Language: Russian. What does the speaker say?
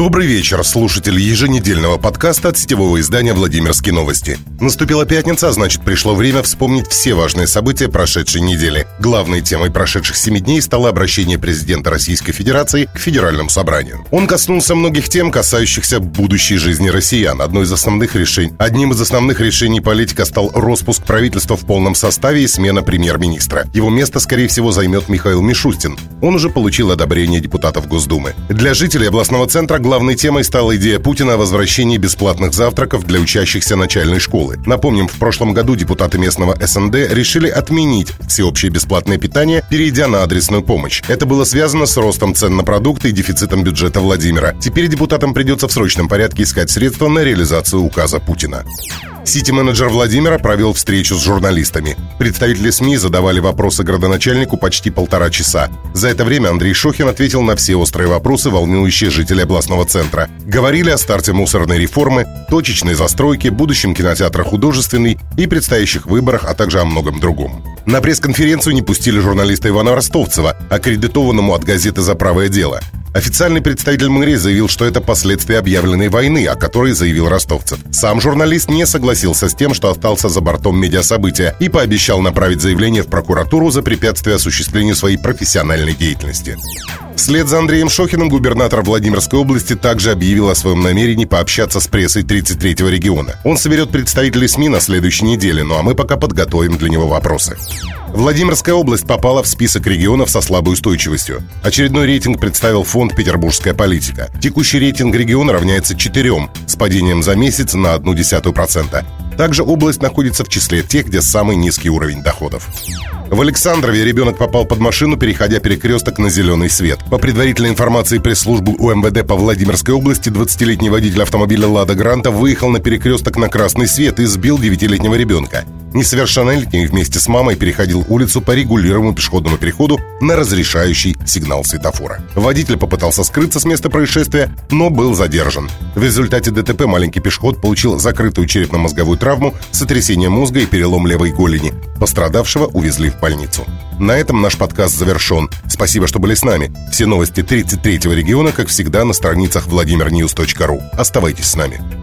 Добрый вечер, слушатели еженедельного подкаста от сетевого издания «Владимирские новости». Наступила пятница, а значит пришло время вспомнить все важные события прошедшей недели. Главной темой прошедших семи дней стало обращение президента Российской Федерации к Федеральному собранию. Он коснулся многих тем, касающихся будущей жизни россиян. Одной из основных решений, одним из основных решений политика стал распуск правительства в полном составе и смена премьер-министра. Его место, скорее всего, займет Михаил Мишустин. Он уже получил одобрение депутатов Госдумы. Для жителей областного центра главной темой стала идея Путина о возвращении бесплатных завтраков для учащихся начальной школы. Напомним, в прошлом году депутаты местного СНД решили отменить всеобщее бесплатное питание, перейдя на адресную помощь. Это было связано с ростом цен на продукты и дефицитом бюджета Владимира. Теперь депутатам придется в срочном порядке искать средства на реализацию указа Путина. Сити-менеджер Владимира провел встречу с журналистами. Представители СМИ задавали вопросы градоначальнику почти полтора часа. За это время Андрей Шохин ответил на все острые вопросы, волнующие жителей областного центра. Говорили о старте мусорной реформы, точечной застройке, будущем кинотеатра «Художественный» и предстоящих выборах, а также о многом другом. На пресс-конференцию не пустили журналиста Ивана Ростовцева, аккредитованному от газеты «За правое дело». Официальный представитель мэрии заявил, что это последствия объявленной войны, о которой заявил ростовцев. Сам журналист не согласился с тем, что остался за бортом медиасобытия и пообещал направить заявление в прокуратуру за препятствие осуществлению своей профессиональной деятельности. Вслед за Андреем Шохиным губернатор Владимирской области также объявил о своем намерении пообщаться с прессой 33-го региона. Он соберет представителей СМИ на следующей неделе, ну а мы пока подготовим для него вопросы. Владимирская область попала в список регионов со слабой устойчивостью. Очередной рейтинг представил фонд «Петербургская политика». Текущий рейтинг региона равняется четырем, с падением за месяц на одну десятую процента. Также область находится в числе тех, где самый низкий уровень доходов. В Александрове ребенок попал под машину, переходя перекресток на зеленый свет. По предварительной информации пресс-службы УМВД по Владимирской области, 20-летний водитель автомобиля «Лада Гранта» выехал на перекресток на красный свет и сбил 9-летнего ребенка. Несовершеннолетний вместе с мамой переходил улицу по регулируемому пешеходному переходу на разрешающий сигнал светофора. Водитель попытался скрыться с места происшествия, но был задержан. В результате ДТП маленький пешеход получил закрытую черепно-мозговую травму, сотрясение мозга и перелом левой голени. Пострадавшего увезли в больницу. На этом наш подкаст завершен. Спасибо, что были с нами. Все новости 33-го региона, как всегда, на страницах vladimirnews.ru. Оставайтесь с нами.